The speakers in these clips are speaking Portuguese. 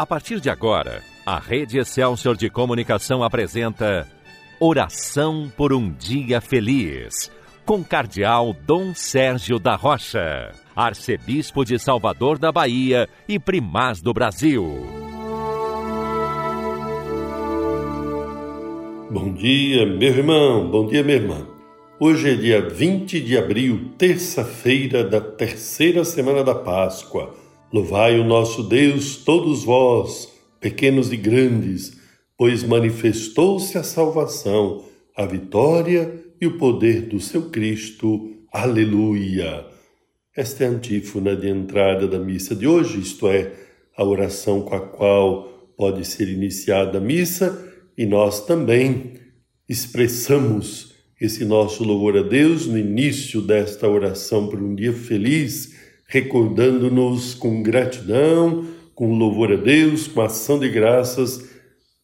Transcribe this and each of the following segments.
A partir de agora, a Rede Excelsior de Comunicação apresenta Oração por um Dia Feliz, com Cardeal Dom Sérgio da Rocha, Arcebispo de Salvador da Bahia e Primaz do Brasil. Bom dia, meu irmão, bom dia, minha irmã. Hoje é dia 20 de abril, terça-feira da terceira semana da Páscoa. Louvai o nosso Deus, todos vós, pequenos e grandes, pois manifestou-se a salvação, a vitória e o poder do seu Cristo. Aleluia! Esta é a antífona de entrada da missa de hoje, isto é, a oração com a qual pode ser iniciada a missa, e nós também expressamos esse nosso louvor a Deus no início desta oração por um dia feliz recordando-nos com gratidão, com louvor a Deus, com ação de graças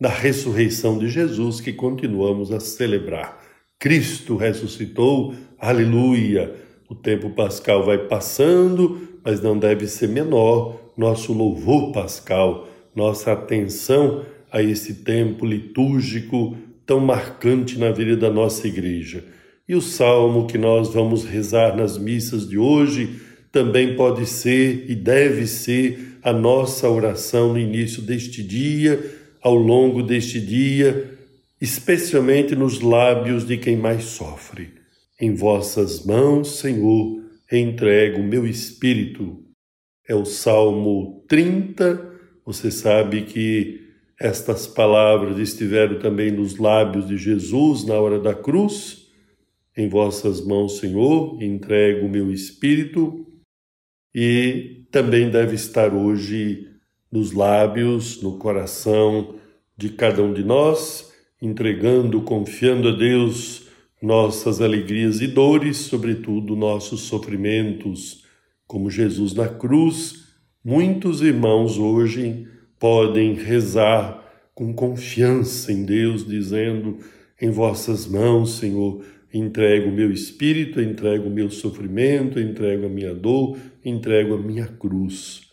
da ressurreição de Jesus que continuamos a celebrar. Cristo ressuscitou, aleluia! O tempo pascal vai passando, mas não deve ser menor nosso louvor pascal, nossa atenção a esse tempo litúrgico tão marcante na vida da nossa igreja. E o salmo que nós vamos rezar nas missas de hoje também pode ser e deve ser a nossa oração no início deste dia, ao longo deste dia, especialmente nos lábios de quem mais sofre. Em vossas mãos, Senhor, entrego o meu espírito. É o Salmo 30. Você sabe que estas palavras estiveram também nos lábios de Jesus na hora da cruz. Em vossas mãos, Senhor, entrego o meu espírito e também deve estar hoje nos lábios, no coração de cada um de nós, entregando, confiando a Deus nossas alegrias e dores, sobretudo nossos sofrimentos, como Jesus na cruz. Muitos irmãos hoje podem rezar com confiança em Deus, dizendo: Em vossas mãos, Senhor, entrego o meu espírito, entrego o meu sofrimento, entrego a minha dor, entrego a minha cruz.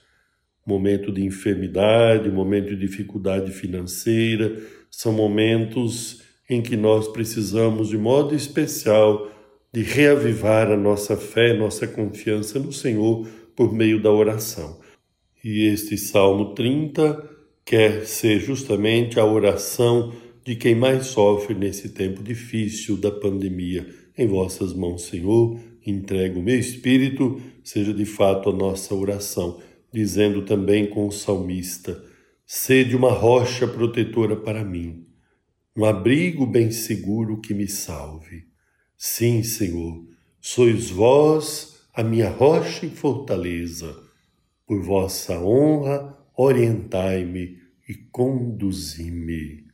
Momento de enfermidade, momento de dificuldade financeira, são momentos em que nós precisamos, de modo especial, de reavivar a nossa fé, nossa confiança no Senhor por meio da oração. E este Salmo 30 quer ser justamente a oração de quem mais sofre nesse tempo difícil da pandemia. Em vossas mãos, Senhor, entrego o meu espírito, seja de fato a nossa oração, dizendo também com o salmista: Sede uma rocha protetora para mim, um abrigo bem seguro que me salve. Sim, Senhor, sois vós a minha rocha e fortaleza. Por vossa honra, orientai-me e conduzi-me.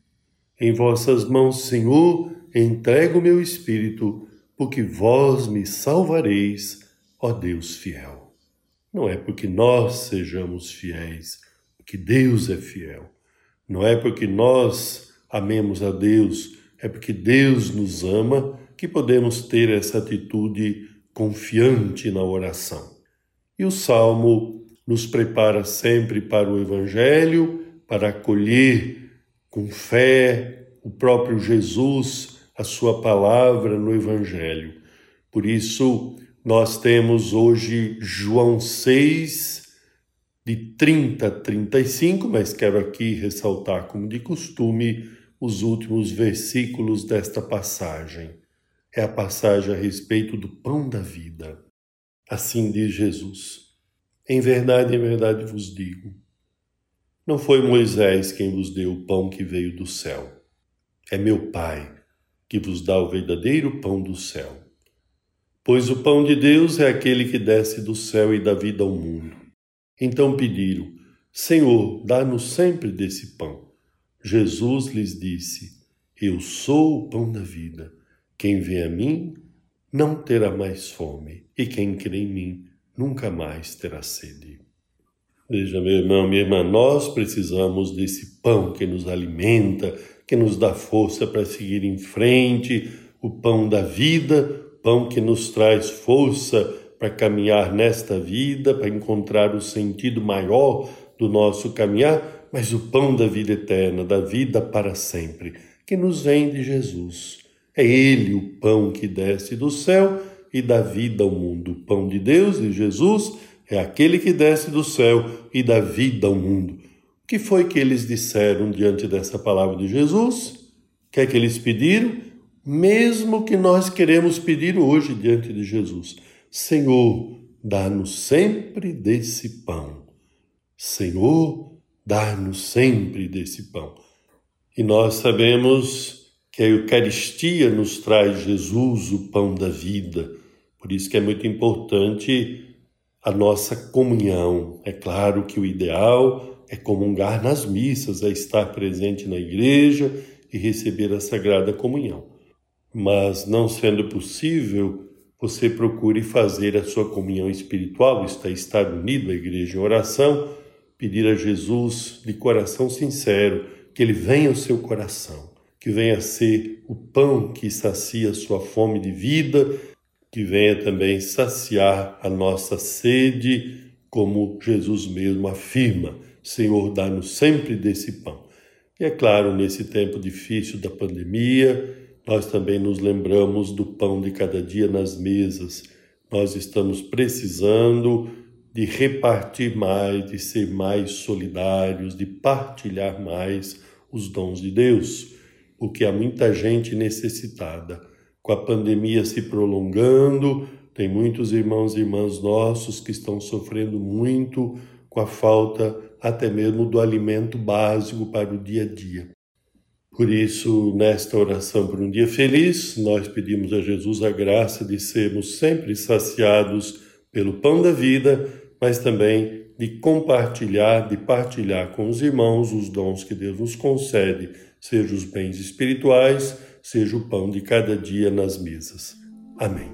Em vossas mãos, Senhor, entrego o meu espírito, porque vós me salvareis, ó Deus fiel. Não é porque nós sejamos fiéis, porque Deus é fiel. Não é porque nós amemos a Deus, é porque Deus nos ama que podemos ter essa atitude confiante na oração. E o salmo nos prepara sempre para o evangelho, para acolher com fé o próprio Jesus, a sua palavra no Evangelho. Por isso, nós temos hoje João 6, de 30 a 35, mas quero aqui ressaltar, como de costume, os últimos versículos desta passagem. É a passagem a respeito do pão da vida. Assim diz Jesus: Em verdade, em verdade vos digo não foi Moisés quem vos deu o pão que veio do céu. É meu Pai que vos dá o verdadeiro pão do céu. Pois o pão de Deus é aquele que desce do céu e dá vida ao mundo. Então pediram: Senhor, dá-nos sempre desse pão. Jesus lhes disse: Eu sou o pão da vida. Quem vem a mim não terá mais fome, e quem crê em mim nunca mais terá sede. Veja, meu irmão, minha irmã, nós precisamos desse pão que nos alimenta, que nos dá força para seguir em frente, o pão da vida, pão que nos traz força para caminhar nesta vida, para encontrar o sentido maior do nosso caminhar, mas o pão da vida eterna, da vida para sempre, que nos vem de Jesus. É Ele o pão que desce do céu e dá vida ao mundo. O pão de Deus e Jesus é aquele que desce do céu e dá vida ao mundo. O que foi que eles disseram diante dessa palavra de Jesus? O que é que eles pediram? Mesmo que nós queremos pedir hoje diante de Jesus. Senhor, dá-nos sempre desse pão. Senhor, dá-nos sempre desse pão. E nós sabemos que a Eucaristia nos traz Jesus, o pão da vida. Por isso que é muito importante a nossa comunhão. É claro que o ideal é comungar nas missas, é estar presente na igreja e receber a Sagrada Comunhão. Mas não sendo possível, você procure fazer a sua comunhão espiritual, está estar unido à igreja em oração, pedir a Jesus de coração sincero que ele venha ao seu coração, que venha a ser o pão que sacia a sua fome de vida que venha também saciar a nossa sede, como Jesus mesmo afirma: Senhor, dá-nos sempre desse pão. E é claro, nesse tempo difícil da pandemia, nós também nos lembramos do pão de cada dia nas mesas. Nós estamos precisando de repartir mais, de ser mais solidários, de partilhar mais os dons de Deus, porque há muita gente necessitada com a pandemia se prolongando, tem muitos irmãos e irmãs nossos que estão sofrendo muito com a falta até mesmo do alimento básico para o dia a dia. Por isso, nesta oração por um dia feliz, nós pedimos a Jesus a graça de sermos sempre saciados pelo pão da vida, mas também de compartilhar, de partilhar com os irmãos os dons que Deus nos concede, sejam os bens espirituais, seja o pão de cada dia nas mesas. Amém.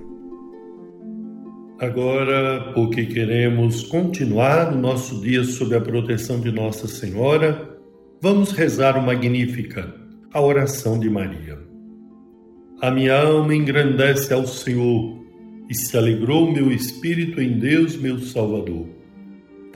Agora, porque queremos continuar o nosso dia sob a proteção de Nossa Senhora, vamos rezar o Magnífica, a oração de Maria. A minha alma engrandece ao Senhor e se alegrou meu espírito em Deus, meu Salvador,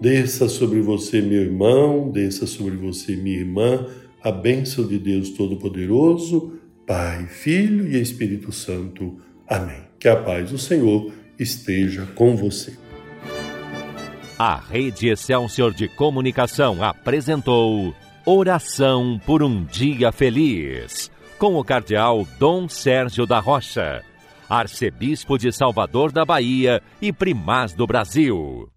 Desça sobre você, meu irmão, desça sobre você, minha irmã a bênção de Deus Todo-Poderoso, Pai, Filho e Espírito Santo. Amém. Que a paz do Senhor esteja com você. A Rede Excelsior de Comunicação apresentou Oração por um Dia Feliz, com o Cardeal Dom Sérgio da Rocha, Arcebispo de Salvador da Bahia e Primaz do Brasil.